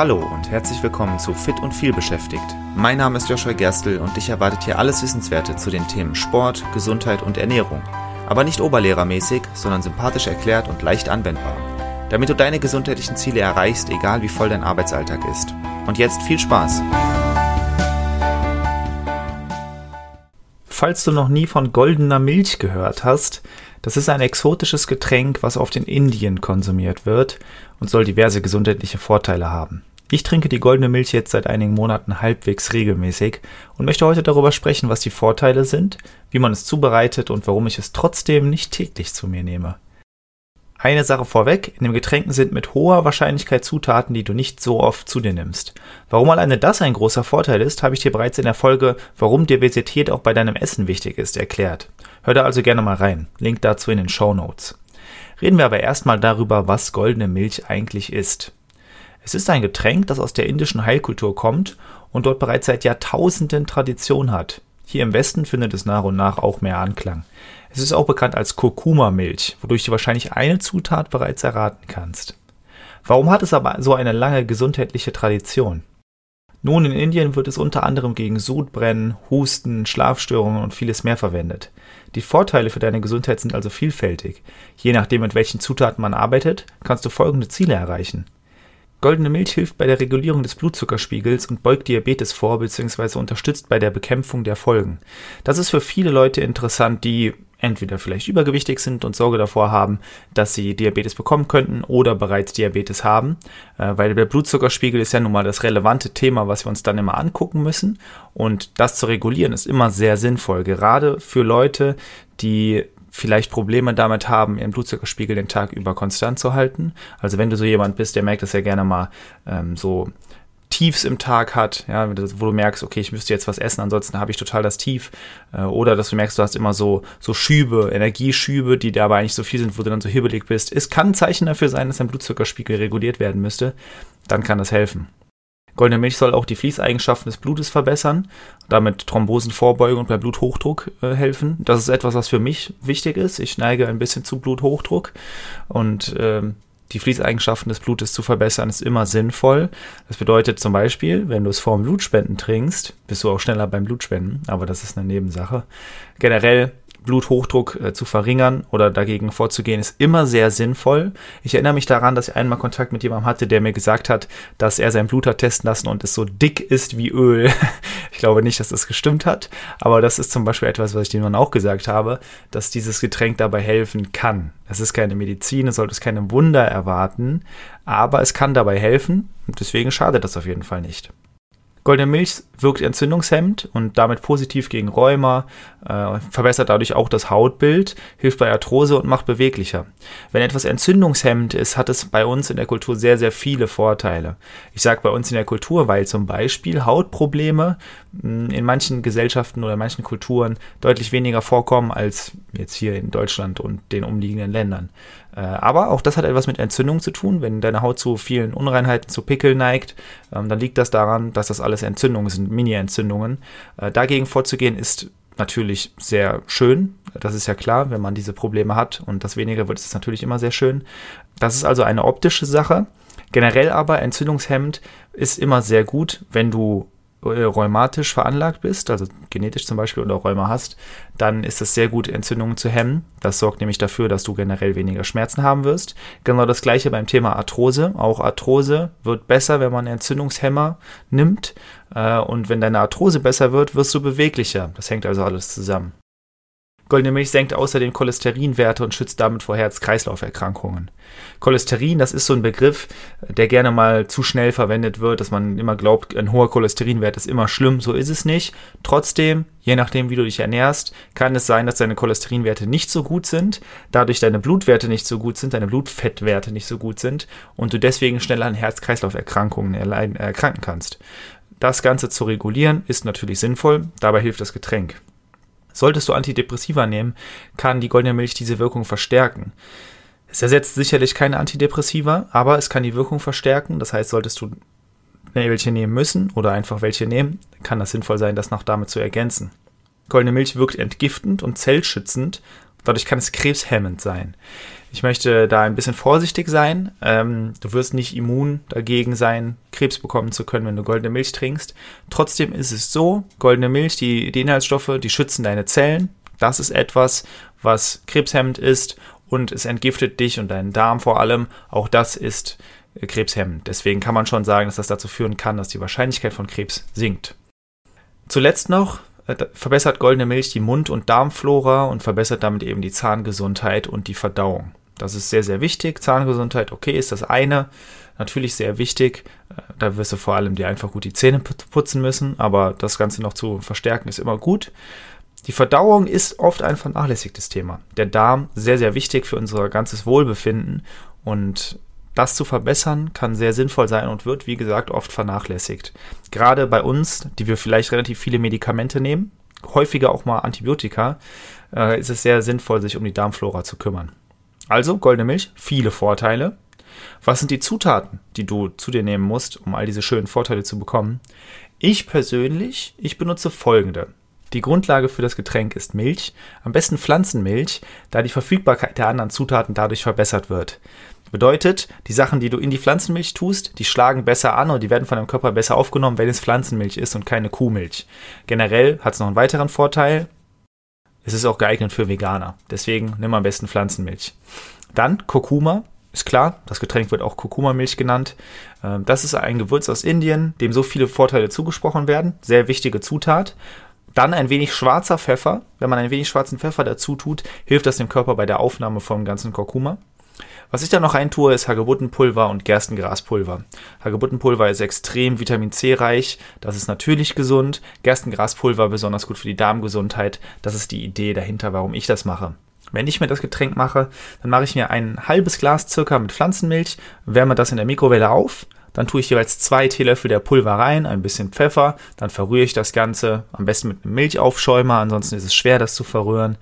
Hallo und herzlich willkommen zu Fit und viel beschäftigt. Mein Name ist Joshua Gerstl und dich erwartet hier alles Wissenswerte zu den Themen Sport, Gesundheit und Ernährung. Aber nicht oberlehrermäßig, sondern sympathisch erklärt und leicht anwendbar. Damit du deine gesundheitlichen Ziele erreichst, egal wie voll dein Arbeitsalltag ist. Und jetzt viel Spaß! Falls du noch nie von goldener Milch gehört hast, das ist ein exotisches Getränk, was oft in Indien konsumiert wird und soll diverse gesundheitliche Vorteile haben. Ich trinke die goldene Milch jetzt seit einigen Monaten halbwegs regelmäßig und möchte heute darüber sprechen, was die Vorteile sind, wie man es zubereitet und warum ich es trotzdem nicht täglich zu mir nehme. Eine Sache vorweg, in dem Getränken sind mit hoher Wahrscheinlichkeit Zutaten, die du nicht so oft zu dir nimmst. Warum alleine das ein großer Vorteil ist, habe ich dir bereits in der Folge Warum Diversität auch bei deinem Essen wichtig ist erklärt. Hör da also gerne mal rein. Link dazu in den Show Notes. Reden wir aber erstmal darüber, was goldene Milch eigentlich ist. Es ist ein Getränk, das aus der indischen Heilkultur kommt und dort bereits seit Jahrtausenden Tradition hat. Hier im Westen findet es nach und nach auch mehr Anklang. Es ist auch bekannt als Kurkuma-Milch, wodurch du wahrscheinlich eine Zutat bereits erraten kannst. Warum hat es aber so eine lange gesundheitliche Tradition? Nun, in Indien wird es unter anderem gegen Sodbrennen, Husten, Schlafstörungen und vieles mehr verwendet. Die Vorteile für deine Gesundheit sind also vielfältig. Je nachdem, mit welchen Zutaten man arbeitet, kannst du folgende Ziele erreichen. Goldene Milch hilft bei der Regulierung des Blutzuckerspiegels und beugt Diabetes vor bzw. unterstützt bei der Bekämpfung der Folgen. Das ist für viele Leute interessant, die entweder vielleicht übergewichtig sind und Sorge davor haben, dass sie Diabetes bekommen könnten oder bereits Diabetes haben, äh, weil der Blutzuckerspiegel ist ja nun mal das relevante Thema, was wir uns dann immer angucken müssen und das zu regulieren ist immer sehr sinnvoll, gerade für Leute, die vielleicht Probleme damit haben, ihren Blutzuckerspiegel den Tag über konstant zu halten. Also wenn du so jemand bist, der merkt, dass er gerne mal ähm, so Tiefs im Tag hat, ja, wo du merkst, okay, ich müsste jetzt was essen, ansonsten habe ich total das Tief. Äh, oder dass du merkst, du hast immer so, so Schübe, Energieschübe, die dabei eigentlich so viel sind, wo du dann so hibbelig bist. Es kann ein Zeichen dafür sein, dass dein Blutzuckerspiegel reguliert werden müsste. Dann kann das helfen. Goldene Milch soll auch die Fließeigenschaften des Blutes verbessern, damit Thrombosen vorbeugen und bei Bluthochdruck äh, helfen. Das ist etwas, was für mich wichtig ist. Ich neige ein bisschen zu Bluthochdruck und ähm, die Fließeigenschaften des Blutes zu verbessern, ist immer sinnvoll. Das bedeutet zum Beispiel, wenn du es vorm Blutspenden trinkst, bist du auch schneller beim Blutspenden, aber das ist eine Nebensache. Generell Bluthochdruck äh, zu verringern oder dagegen vorzugehen, ist immer sehr sinnvoll. Ich erinnere mich daran, dass ich einmal Kontakt mit jemandem hatte, der mir gesagt hat, dass er sein Blut hat testen lassen und es so dick ist wie Öl. ich glaube nicht, dass das gestimmt hat, aber das ist zum Beispiel etwas, was ich dem Mann auch gesagt habe, dass dieses Getränk dabei helfen kann. Es ist keine Medizin, es sollte es keine Wunder erwarten, aber es kann dabei helfen und deswegen schadet das auf jeden Fall nicht. Goldene Milch wirkt entzündungshemmend und damit positiv gegen Rheuma, äh, verbessert dadurch auch das Hautbild, hilft bei Arthrose und macht beweglicher. Wenn etwas entzündungshemmend ist, hat es bei uns in der Kultur sehr, sehr viele Vorteile. Ich sage bei uns in der Kultur, weil zum Beispiel Hautprobleme hm, in manchen Gesellschaften oder in manchen Kulturen deutlich weniger vorkommen als jetzt hier in Deutschland und den umliegenden Ländern. Äh, aber auch das hat etwas mit Entzündung zu tun. Wenn deine Haut zu vielen Unreinheiten, zu Pickeln neigt, ähm, dann liegt das daran, dass das alles Entzündungen sind, Mini-Entzündungen. Äh, dagegen vorzugehen ist natürlich sehr schön. Das ist ja klar, wenn man diese Probleme hat und das weniger wird, ist es natürlich immer sehr schön. Das ist also eine optische Sache. Generell aber entzündungshemmend ist immer sehr gut, wenn du rheumatisch veranlagt bist, also genetisch zum Beispiel oder Rheuma hast, dann ist es sehr gut, Entzündungen zu hemmen. Das sorgt nämlich dafür, dass du generell weniger Schmerzen haben wirst. Genau das gleiche beim Thema Arthrose. Auch Arthrose wird besser, wenn man Entzündungshemmer nimmt. Äh, und wenn deine Arthrose besser wird, wirst du beweglicher. Das hängt also alles zusammen. Goldene Milch senkt außerdem Cholesterinwerte und schützt damit vor Herz-Kreislauf-Erkrankungen. Cholesterin, das ist so ein Begriff, der gerne mal zu schnell verwendet wird, dass man immer glaubt, ein hoher Cholesterinwert ist immer schlimm. So ist es nicht. Trotzdem, je nachdem, wie du dich ernährst, kann es sein, dass deine Cholesterinwerte nicht so gut sind, dadurch deine Blutwerte nicht so gut sind, deine Blutfettwerte nicht so gut sind und du deswegen schneller an Herz-Kreislauf-Erkrankungen erkranken kannst. Das Ganze zu regulieren ist natürlich sinnvoll, dabei hilft das Getränk. Solltest du Antidepressiva nehmen, kann die goldene Milch diese Wirkung verstärken. Es ersetzt sicherlich keine Antidepressiva, aber es kann die Wirkung verstärken. Das heißt, solltest du welche nehmen müssen oder einfach welche nehmen, kann das sinnvoll sein, das noch damit zu ergänzen. Goldene Milch wirkt entgiftend und zellschützend, Dadurch kann es krebshemmend sein. Ich möchte da ein bisschen vorsichtig sein. Ähm, du wirst nicht immun dagegen sein, Krebs bekommen zu können, wenn du goldene Milch trinkst. Trotzdem ist es so, goldene Milch, die, die Inhaltsstoffe, die schützen deine Zellen. Das ist etwas, was krebshemmend ist und es entgiftet dich und deinen Darm vor allem. Auch das ist äh, krebshemmend. Deswegen kann man schon sagen, dass das dazu führen kann, dass die Wahrscheinlichkeit von Krebs sinkt. Zuletzt noch verbessert goldene Milch die Mund- und Darmflora und verbessert damit eben die Zahngesundheit und die Verdauung. Das ist sehr, sehr wichtig. Zahngesundheit, okay, ist das eine. Natürlich sehr wichtig. Äh, da wirst du vor allem dir einfach gut die Zähne putzen müssen, aber das Ganze noch zu verstärken ist immer gut. Die Verdauung ist oft ein vernachlässigtes Thema. Der Darm sehr, sehr wichtig für unser ganzes Wohlbefinden und das zu verbessern kann sehr sinnvoll sein und wird, wie gesagt, oft vernachlässigt. Gerade bei uns, die wir vielleicht relativ viele Medikamente nehmen, häufiger auch mal Antibiotika, äh, ist es sehr sinnvoll, sich um die Darmflora zu kümmern. Also, goldene Milch, viele Vorteile. Was sind die Zutaten, die du zu dir nehmen musst, um all diese schönen Vorteile zu bekommen? Ich persönlich, ich benutze folgende. Die Grundlage für das Getränk ist Milch, am besten Pflanzenmilch, da die Verfügbarkeit der anderen Zutaten dadurch verbessert wird. Bedeutet, die Sachen, die du in die Pflanzenmilch tust, die schlagen besser an und die werden von deinem Körper besser aufgenommen, wenn es Pflanzenmilch ist und keine Kuhmilch. Generell hat es noch einen weiteren Vorteil. Es ist auch geeignet für Veganer. Deswegen nimm am besten Pflanzenmilch. Dann Kurkuma. Ist klar, das Getränk wird auch Kurkuma-Milch genannt. Ähm, das ist ein Gewürz aus Indien, dem so viele Vorteile zugesprochen werden. Sehr wichtige Zutat. Dann ein wenig schwarzer Pfeffer. Wenn man ein wenig schwarzen Pfeffer dazu tut, hilft das dem Körper bei der Aufnahme vom ganzen Kurkuma. Was ich da noch reintue, ist Hagebuttenpulver und Gerstengraspulver. Hagebuttenpulver ist extrem Vitamin C reich, das ist natürlich gesund. Gerstengraspulver besonders gut für die Darmgesundheit. Das ist die Idee dahinter, warum ich das mache. Wenn ich mir das Getränk mache, dann mache ich mir ein halbes Glas circa mit Pflanzenmilch, wärme das in der Mikrowelle auf dann tue ich jeweils zwei Teelöffel der Pulver rein, ein bisschen Pfeffer, dann verrühre ich das Ganze, am besten mit einem Milchaufschäumer, ansonsten ist es schwer, das zu verrühren.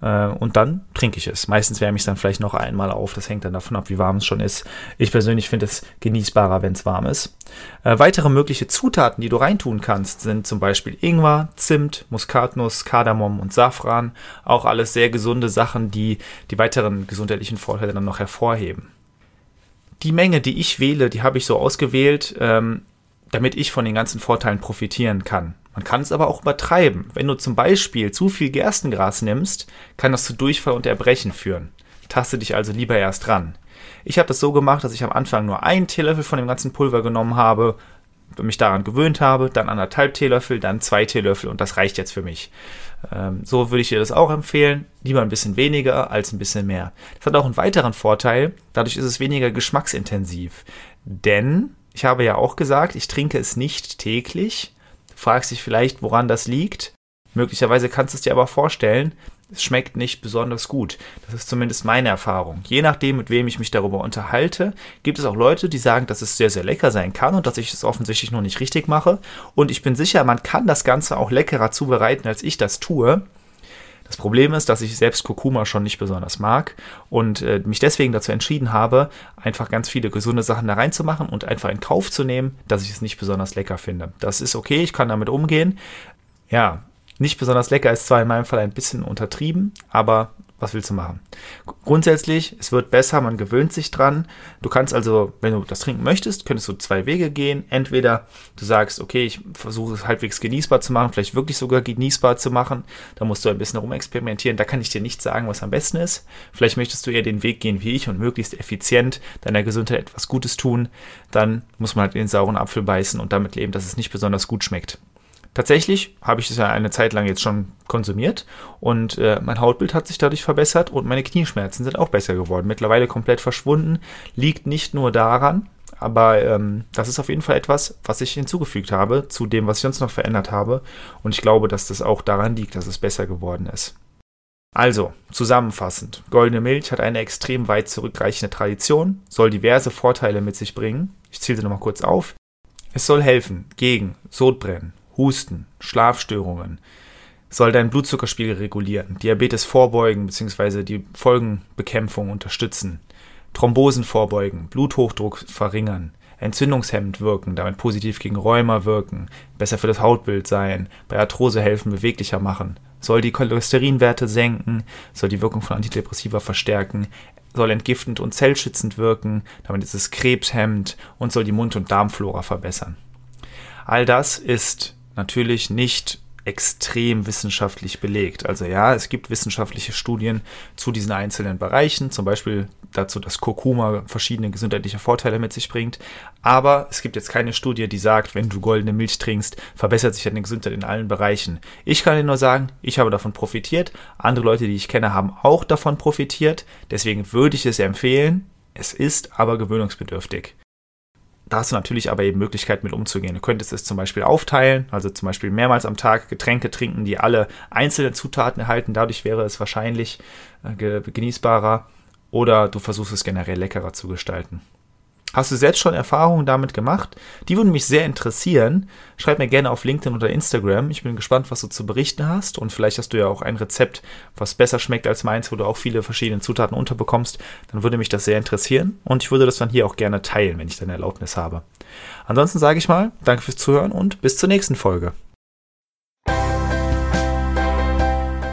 Äh, und dann trinke ich es. Meistens wärme ich es dann vielleicht noch einmal auf, das hängt dann davon ab, wie warm es schon ist. Ich persönlich finde es genießbarer, wenn es warm ist. Äh, weitere mögliche Zutaten, die du reintun kannst, sind zum Beispiel Ingwer, Zimt, Muskatnuss, Kardamom und Safran. Auch alles sehr gesunde Sachen, die die weiteren gesundheitlichen Vorteile dann noch hervorheben die Menge, die ich wähle, die habe ich so ausgewählt, ähm, damit ich von den ganzen Vorteilen profitieren kann. Man kann es aber auch übertreiben. Wenn du zum Beispiel zu viel Gerstengras nimmst, kann das zu Durchfall und Erbrechen führen. Taste dich also lieber erst ran. Ich habe das so gemacht, dass ich am Anfang nur einen Teelöffel von dem ganzen Pulver genommen habe, mich daran gewöhnt habe, dann anderthalb Teelöffel, dann zwei Teelöffel und das reicht jetzt für mich. Ähm, so würde ich dir das auch empfehlen. Lieber ein bisschen weniger als ein bisschen mehr. Das hat auch einen weiteren Vorteil. Dadurch ist es weniger geschmacksintensiv. Denn, ich habe ja auch gesagt, ich trinke es nicht täglich. Du fragst dich vielleicht, woran das liegt. Möglicherweise kannst du es dir aber vorstellen, es schmeckt nicht besonders gut. Das ist zumindest meine Erfahrung. Je nachdem, mit wem ich mich darüber unterhalte, gibt es auch Leute, die sagen, dass es sehr, sehr lecker sein kann und dass ich es offensichtlich noch nicht richtig mache. Und ich bin sicher, man kann das Ganze auch leckerer zubereiten, als ich das tue. Das Problem ist, dass ich selbst Kurkuma schon nicht besonders mag und äh, mich deswegen dazu entschieden habe, einfach ganz viele gesunde Sachen da reinzumachen und einfach in Kauf zu nehmen, dass ich es nicht besonders lecker finde. Das ist okay, ich kann damit umgehen. Ja, nicht besonders lecker ist zwar in meinem Fall ein bisschen untertrieben, aber was willst du machen? Grundsätzlich, es wird besser, man gewöhnt sich dran. Du kannst also, wenn du das trinken möchtest, könntest du zwei Wege gehen. Entweder du sagst, okay, ich versuche es halbwegs genießbar zu machen, vielleicht wirklich sogar genießbar zu machen. Da musst du ein bisschen rumexperimentieren. Da kann ich dir nicht sagen, was am besten ist. Vielleicht möchtest du eher den Weg gehen wie ich und möglichst effizient deiner Gesundheit etwas Gutes tun. Dann muss man halt den sauren Apfel beißen und damit leben, dass es nicht besonders gut schmeckt. Tatsächlich habe ich es ja eine Zeit lang jetzt schon konsumiert und äh, mein Hautbild hat sich dadurch verbessert und meine Knieschmerzen sind auch besser geworden. Mittlerweile komplett verschwunden. Liegt nicht nur daran, aber ähm, das ist auf jeden Fall etwas, was ich hinzugefügt habe zu dem, was ich sonst noch verändert habe. Und ich glaube, dass das auch daran liegt, dass es besser geworden ist. Also, zusammenfassend, goldene Milch hat eine extrem weit zurückreichende Tradition, soll diverse Vorteile mit sich bringen. Ich zähle sie nochmal kurz auf. Es soll helfen gegen Sodbrennen, Husten, Schlafstörungen, soll deinen Blutzuckerspiegel regulieren, Diabetes vorbeugen bzw. die Folgenbekämpfung unterstützen, Thrombosen vorbeugen, Bluthochdruck verringern, entzündungshemmend wirken, damit positiv gegen Rheuma wirken, besser für das Hautbild sein, bei Arthrose helfen, beweglicher machen, soll die Cholesterinwerte senken, soll die Wirkung von Antidepressiva verstärken, soll entgiftend und zellschützend wirken, damit ist es krebshemmend und soll die Mund- und Darmflora verbessern. All das ist natürlich nicht extrem wissenschaftlich belegt. Also ja, es gibt wissenschaftliche Studien zu diesen einzelnen Bereichen, zum Beispiel dazu, dass Kurkuma verschiedene gesundheitliche Vorteile mit sich bringt. Aber es gibt jetzt keine Studie, die sagt, wenn du goldene Milch trinkst, verbessert sich deine Gesundheit in allen Bereichen. Ich kann dir nur sagen, ich habe davon profitiert. Andere Leute, die ich kenne, haben auch davon profitiert. Deswegen würde ich es empfehlen. Es ist aber gewöhnungsbedürftig. Da hast du natürlich aber eben Möglichkeiten mit umzugehen. Du könntest es zum Beispiel aufteilen, also zum Beispiel mehrmals am Tag Getränke trinken, die alle einzelne Zutaten erhalten. Dadurch wäre es wahrscheinlich äh, genießbarer. Oder du versuchst es generell leckerer zu gestalten. Hast du selbst schon Erfahrungen damit gemacht? Die würden mich sehr interessieren. Schreib mir gerne auf LinkedIn oder Instagram. Ich bin gespannt, was du zu berichten hast. Und vielleicht hast du ja auch ein Rezept, was besser schmeckt als meins, wo du auch viele verschiedene Zutaten unterbekommst. Dann würde mich das sehr interessieren. Und ich würde das dann hier auch gerne teilen, wenn ich deine Erlaubnis habe. Ansonsten sage ich mal, danke fürs Zuhören und bis zur nächsten Folge.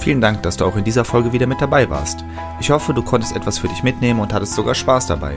Vielen Dank, dass du auch in dieser Folge wieder mit dabei warst. Ich hoffe, du konntest etwas für dich mitnehmen und hattest sogar Spaß dabei.